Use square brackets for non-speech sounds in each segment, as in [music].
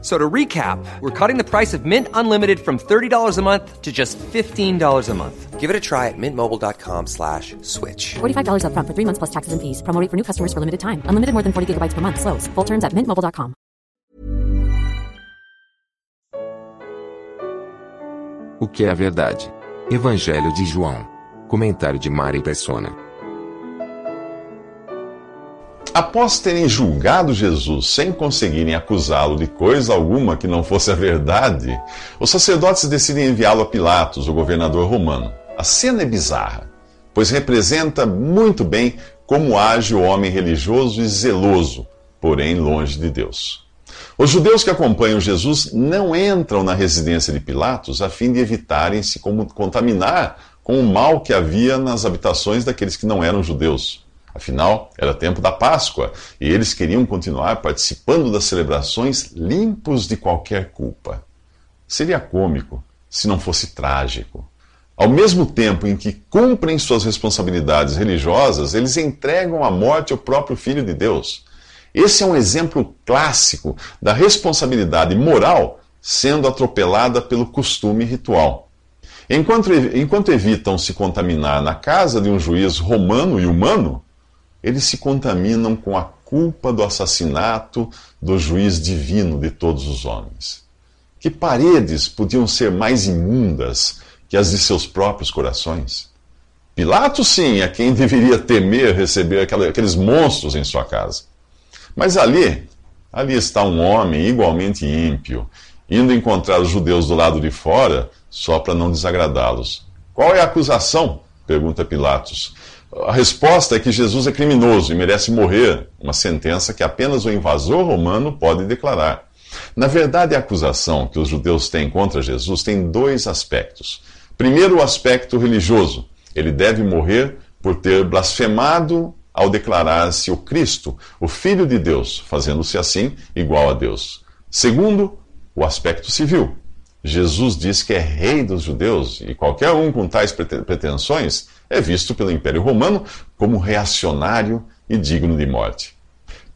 So to recap, we're cutting the price of Mint Unlimited from $30 a month to just $15 a month. Give it a try at mintmobile.com slash switch. $45 upfront for three months plus taxes and fees. Promo rate for new customers for limited time. Unlimited more than 40 gigabytes per month. Slows. Full terms at mintmobile.com. O que é a verdade? Evangelho de João. Comentário de Mari Persona. Após terem julgado Jesus sem conseguirem acusá-lo de coisa alguma que não fosse a verdade, os sacerdotes decidem enviá-lo a Pilatos, o governador romano. A cena é bizarra, pois representa muito bem como age o homem religioso e zeloso, porém longe de Deus. Os judeus que acompanham Jesus não entram na residência de Pilatos a fim de evitarem se contaminar com o mal que havia nas habitações daqueles que não eram judeus. Afinal, era tempo da Páscoa e eles queriam continuar participando das celebrações limpos de qualquer culpa. Seria cômico se não fosse trágico. Ao mesmo tempo em que cumprem suas responsabilidades religiosas, eles entregam à morte o próprio Filho de Deus. Esse é um exemplo clássico da responsabilidade moral sendo atropelada pelo costume ritual. Enquanto, enquanto evitam se contaminar na casa de um juiz romano e humano, eles se contaminam com a culpa do assassinato do juiz divino de todos os homens. Que paredes podiam ser mais imundas que as de seus próprios corações? Pilatos, sim, é quem [laughs] deveria temer receber aqueles monstros em sua casa. Mas ali, ali está um homem igualmente ímpio, indo encontrar os judeus do lado de fora só para não desagradá-los. Qual é a acusação? pergunta Pilatos. A resposta é que Jesus é criminoso e merece morrer, uma sentença que apenas o invasor romano pode declarar. Na verdade, a acusação que os judeus têm contra Jesus tem dois aspectos. Primeiro, o aspecto religioso. Ele deve morrer por ter blasfemado ao declarar-se o Cristo, o Filho de Deus, fazendo-se assim igual a Deus. Segundo, o aspecto civil. Jesus diz que é rei dos judeus e qualquer um com tais pretensões é visto pelo Império Romano como reacionário e digno de morte.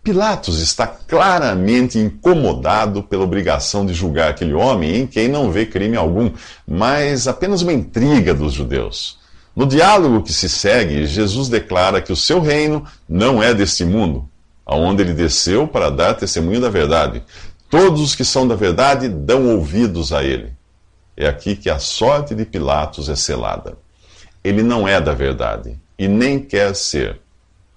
Pilatos está claramente incomodado pela obrigação de julgar aquele homem em quem não vê crime algum, mas apenas uma intriga dos judeus. No diálogo que se segue, Jesus declara que o seu reino não é deste mundo, aonde ele desceu para dar testemunho da verdade. Todos os que são da verdade dão ouvidos a ele. É aqui que a sorte de Pilatos é selada ele não é da verdade e nem quer ser.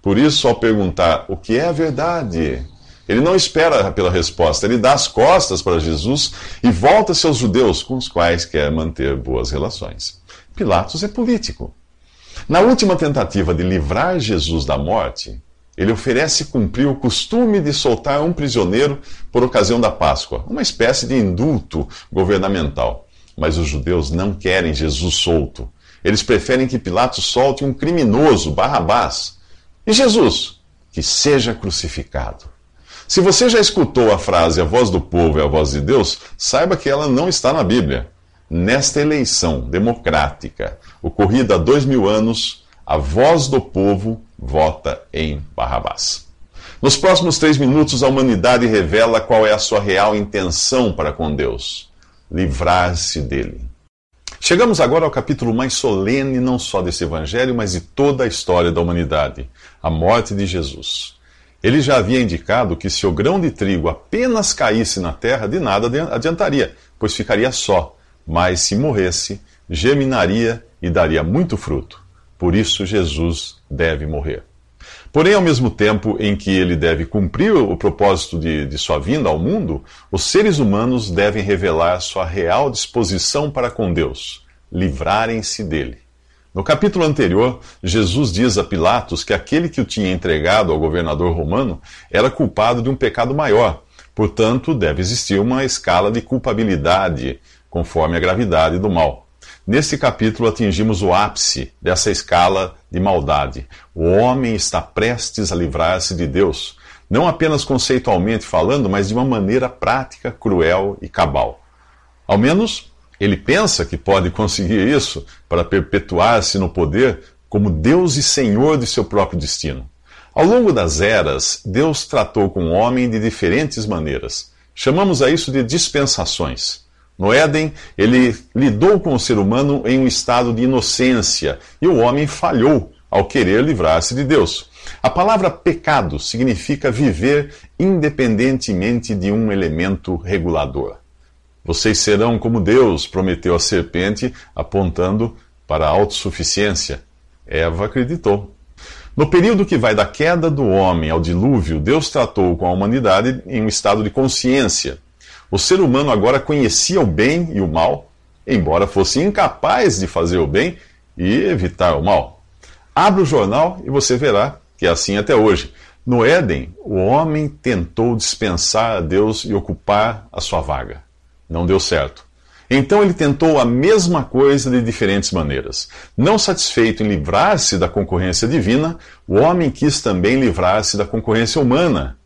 Por isso, ao perguntar o que é a verdade, ele não espera pela resposta, ele dá as costas para Jesus e volta-se aos judeus com os quais quer manter boas relações. Pilatos é político. Na última tentativa de livrar Jesus da morte, ele oferece cumprir o costume de soltar um prisioneiro por ocasião da Páscoa, uma espécie de indulto governamental. Mas os judeus não querem Jesus solto. Eles preferem que Pilatos solte um criminoso, Barrabás. E Jesus? Que seja crucificado. Se você já escutou a frase a voz do povo é a voz de Deus, saiba que ela não está na Bíblia. Nesta eleição democrática, ocorrida há dois mil anos, a voz do povo vota em Barrabás. Nos próximos três minutos, a humanidade revela qual é a sua real intenção para com Deus: livrar-se dele. Chegamos agora ao capítulo mais solene, não só desse evangelho, mas de toda a história da humanidade: a morte de Jesus. Ele já havia indicado que se o grão de trigo apenas caísse na terra, de nada adiantaria, pois ficaria só, mas se morresse, germinaria e daria muito fruto. Por isso, Jesus deve morrer. Porém, ao mesmo tempo em que ele deve cumprir o propósito de, de, sua vinda ao mundo, os seres humanos devem revelar sua real disposição para com Deus, livrarem-se dele. No capítulo anterior, Jesus diz a Pilatos que aquele que o tinha entregado ao governador romano era culpado de um pecado maior, portanto, deve existir uma escala de culpabilidade conforme a gravidade do mal. Neste capítulo atingimos o ápice dessa escala de maldade. O homem está prestes a livrar-se de Deus. não apenas conceitualmente falando, mas de uma maneira prática, cruel e cabal. Ao menos ele pensa que pode conseguir isso para perpetuar-se no poder como Deus e Senhor de seu próprio destino. Ao longo das eras, Deus tratou com o homem de diferentes maneiras. Chamamos a isso de dispensações. No Éden, ele lidou com o ser humano em um estado de inocência e o homem falhou ao querer livrar-se de Deus. A palavra pecado significa viver independentemente de um elemento regulador. Vocês serão como Deus, prometeu a serpente, apontando para a autossuficiência. Eva acreditou. No período que vai da queda do homem ao dilúvio, Deus tratou com a humanidade em um estado de consciência. O ser humano agora conhecia o bem e o mal, embora fosse incapaz de fazer o bem e evitar o mal. Abra o jornal e você verá que é assim até hoje. No Éden, o homem tentou dispensar a Deus e ocupar a sua vaga. Não deu certo. Então ele tentou a mesma coisa de diferentes maneiras. Não satisfeito em livrar-se da concorrência divina, o homem quis também livrar-se da concorrência humana.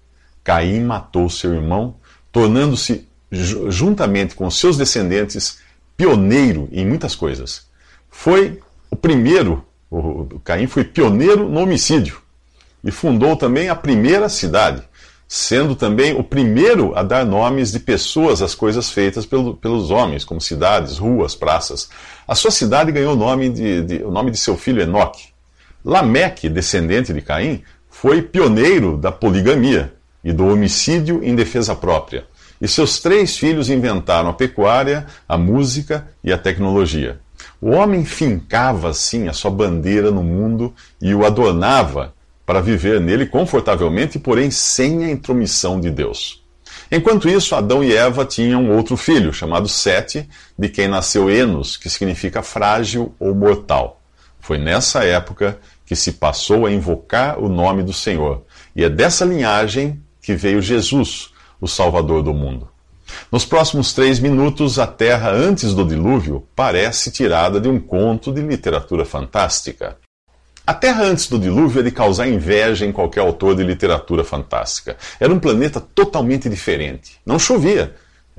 Caim matou seu irmão, tornando-se, juntamente com seus descendentes, pioneiro em muitas coisas. Foi o primeiro, o Caim foi pioneiro no homicídio e fundou também a primeira cidade sendo também o primeiro a dar nomes de pessoas às coisas feitas pelo, pelos homens, como cidades, ruas, praças. A sua cidade ganhou o nome de, de, o nome de seu filho Enoque. Lameque, descendente de Caim, foi pioneiro da poligamia e do homicídio em defesa própria. E seus três filhos inventaram a pecuária, a música e a tecnologia. O homem fincava, assim, a sua bandeira no mundo e o adornava para viver nele confortavelmente, porém sem a intromissão de Deus. Enquanto isso, Adão e Eva tinham outro filho, chamado Sete, de quem nasceu Enos, que significa frágil ou mortal. Foi nessa época que se passou a invocar o nome do Senhor. E é dessa linhagem que veio Jesus, o Salvador do mundo. Nos próximos três minutos, a Terra antes do dilúvio parece tirada de um conto de literatura fantástica. A Terra antes do dilúvio é de causar inveja em qualquer autor de literatura fantástica. Era um planeta totalmente diferente. Não chovia.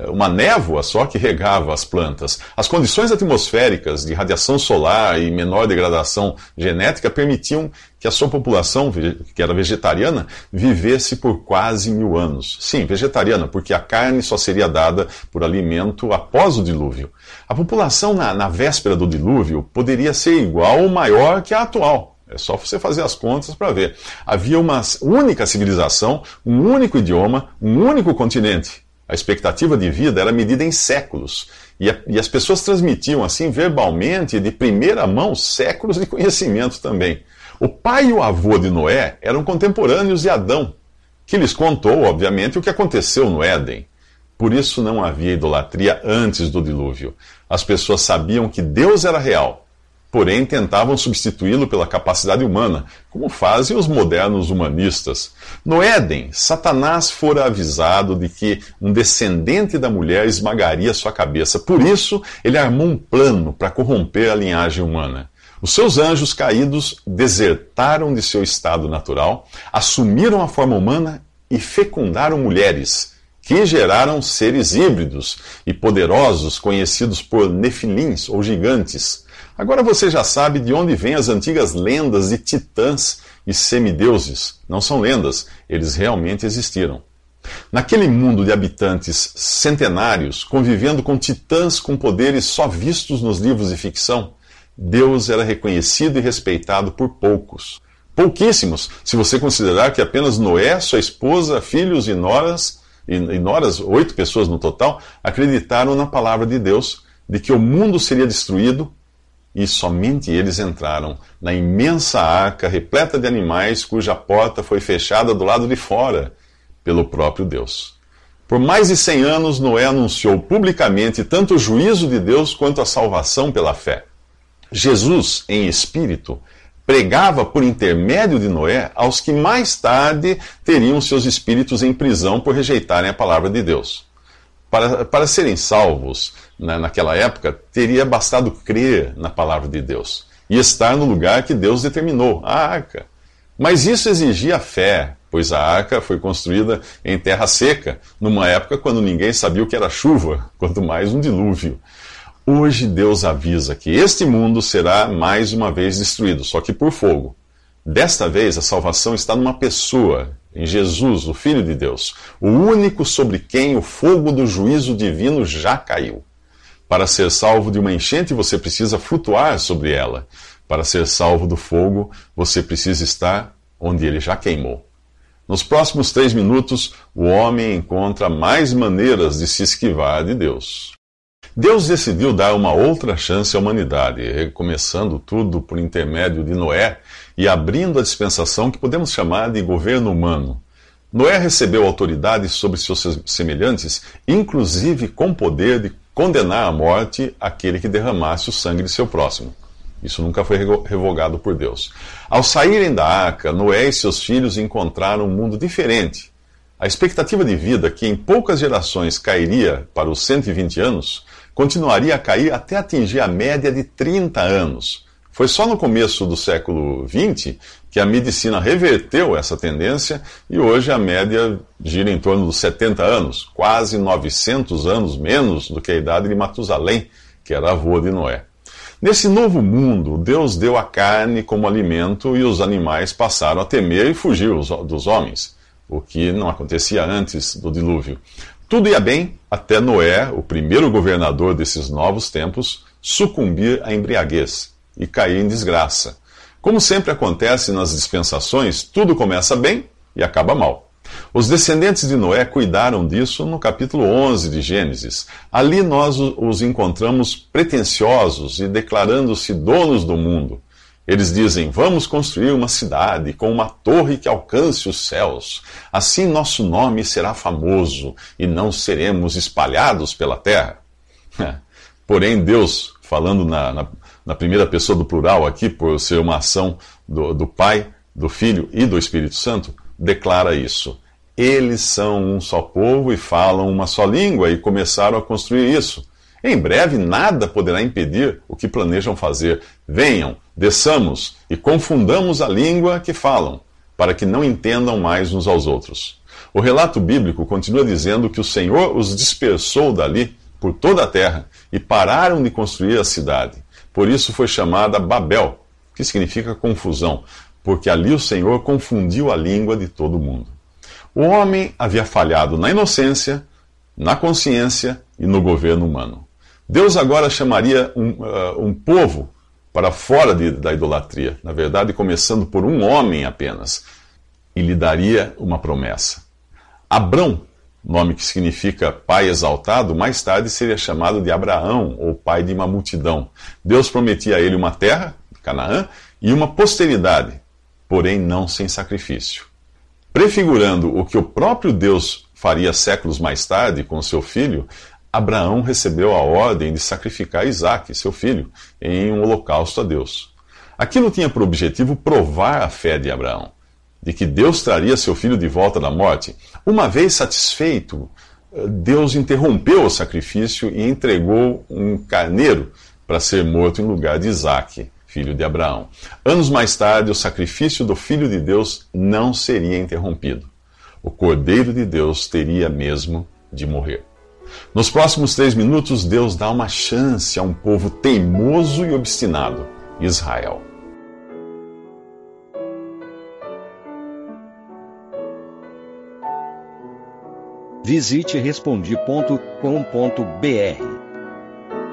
Uma névoa só que regava as plantas. As condições atmosféricas de radiação solar e menor degradação genética permitiam que a sua população, que era vegetariana, vivesse por quase mil anos. Sim, vegetariana, porque a carne só seria dada por alimento após o dilúvio. A população na, na véspera do dilúvio poderia ser igual ou maior que a atual. É só você fazer as contas para ver. Havia uma única civilização, um único idioma, um único continente. A expectativa de vida era medida em séculos. E, a, e, as pessoas transmitiam, assim, verbalmente, de primeira mão, séculos de conhecimento também. O pai e o avô de Noé eram contemporâneos de Adão, que lhes contou, obviamente, o que aconteceu no Éden. Por isso não havia idolatria antes do dilúvio. As pessoas sabiam que Deus era real porém tentavam substituí-lo pela capacidade humana, como fazem os modernos humanistas. No Éden, Satanás fora avisado de que um descendente da mulher esmagaria sua cabeça. Por isso, ele armou um plano para corromper a linhagem humana. Os seus anjos caídos desertaram de seu estado natural, assumiram a forma humana e fecundaram mulheres, que geraram seres híbridos e poderosos conhecidos por nefilins ou gigantes. Agora você já sabe de onde vêm as antigas lendas de titãs e semideuses. Não são lendas, eles realmente existiram. Naquele mundo de habitantes centenários, convivendo com titãs com poderes só vistos nos livros de ficção, Deus era reconhecido e respeitado por poucos. Pouquíssimos, se você considerar que apenas Noé, sua esposa, filhos e noras, e, e noras, oito pessoas no total, acreditaram na palavra de Deus de que o mundo seria destruído e somente eles entraram na imensa arca repleta de animais, cuja porta foi fechada do lado de fora pelo próprio Deus. Por mais de cem anos, Noé anunciou publicamente tanto o juízo de Deus quanto a salvação pela fé. Jesus, em espírito, pregava por intermédio de Noé aos que mais tarde teriam seus espíritos em prisão por rejeitarem a palavra de Deus. Para, para serem salvos na, naquela época, teria bastado crer na palavra de Deus e estar no lugar que Deus determinou, a arca. Mas isso exigia fé, pois a arca foi construída em terra seca, numa época quando ninguém sabia o que era chuva, [laughs] quanto mais um dilúvio. Hoje Deus avisa que este mundo será mais uma vez destruído, só que por fogo. Desta vez a salvação está numa pessoa, em Jesus, o Filho de Deus, o único sobre quem o fogo do juízo divino já caiu. Para ser salvo de uma enchente, você precisa flutuar sobre ela. Para ser salvo do fogo, você precisa estar onde ele já queimou. Nos próximos três minutos, o homem encontra mais maneiras de se esquivar de Deus. Deus decidiu dar uma outra chance à humanidade, recomeçando tudo por intermédio de Noé e abrindo a dispensação que podemos chamar de governo humano. Noé recebeu autoridade sobre seus semelhantes, inclusive com poder de condenar à morte aquele que derramasse o sangue de seu próximo. Isso nunca foi revogado por Deus. Ao saírem da arca, Noé e seus filhos encontraram um mundo diferente. A expectativa de vida, que em poucas gerações cairia para os 120 anos, continuaria a cair até atingir a média de 30 anos. Foi só no começo do século XX que a medicina reverteu essa tendência e hoje a média gira em torno dos 70 anos, quase 900 anos menos do que a idade de Matusalém, que era avô de Noé. Nesse novo mundo, Deus deu a carne como alimento e os animais passaram a temer e fugir dos homens, o que não acontecia antes do dilúvio. Tudo ia bem até Noé, o primeiro governador desses novos tempos, sucumbir à embriaguez e cair em desgraça. Como sempre acontece nas dispensações, tudo começa bem e acaba mal. Os descendentes de Noé cuidaram disso no capítulo 11 de Gênesis. Ali nós os encontramos pretensiosos e declarando-se donos do mundo. Eles dizem: Vamos construir uma cidade com uma torre que alcance os céus. Assim nosso nome será famoso e não seremos espalhados pela terra. [laughs] Porém, Deus, falando na, na, na, primeira pessoa do plural aqui, por ser uma ação do, do Pai, do Filho e do Espírito Santo, declara isso. Eles são um só povo e falam uma só língua e começaram a construir isso. Em breve nada poderá impedir o que planejam fazer. Venham, desçamos e confundamos a língua que falam, para que não entendam mais uns aos outros. O relato bíblico continua dizendo que o Senhor os dispersou dali por toda a terra e pararam de construir a cidade. Por isso foi chamada Babel, que significa confusão, porque ali o Senhor confundiu a língua de todo mundo. O homem havia falhado na inocência, na consciência e no governo humano. Deus agora chamaria um, uh, um povo para fora de, da idolatria, na verdade, começando por um homem apenas, e lhe daria uma promessa. Abrão, nome que significa pai exaltado, mais tarde seria chamado de Abraão, ou pai de uma multidão. Deus prometia a ele uma terra, Canaã, e uma posteridade, porém não sem sacrifício. Prefigurando o que o próprio Deus faria séculos mais tarde com seu filho, Abraão recebeu a ordem de sacrificar Isaac, seu filho, em um holocausto a Deus. Aquilo tinha por objetivo provar a fé de Abraão, de que Deus traria seu filho de volta da morte. Uma vez satisfeito, Deus interrompeu o sacrifício e entregou um carneiro para ser morto em lugar de Isaac filho de Abraão. Anos mais tarde, o sacrifício do Filho de Deus não seria interrompido. O Cordeiro de Deus teria mesmo de morrer. Nos próximos três minutos, Deus dá uma chance a um povo teimoso e obstinado, Israel. Visite respondi.com.br.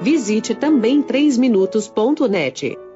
Visite também 3minutos.net.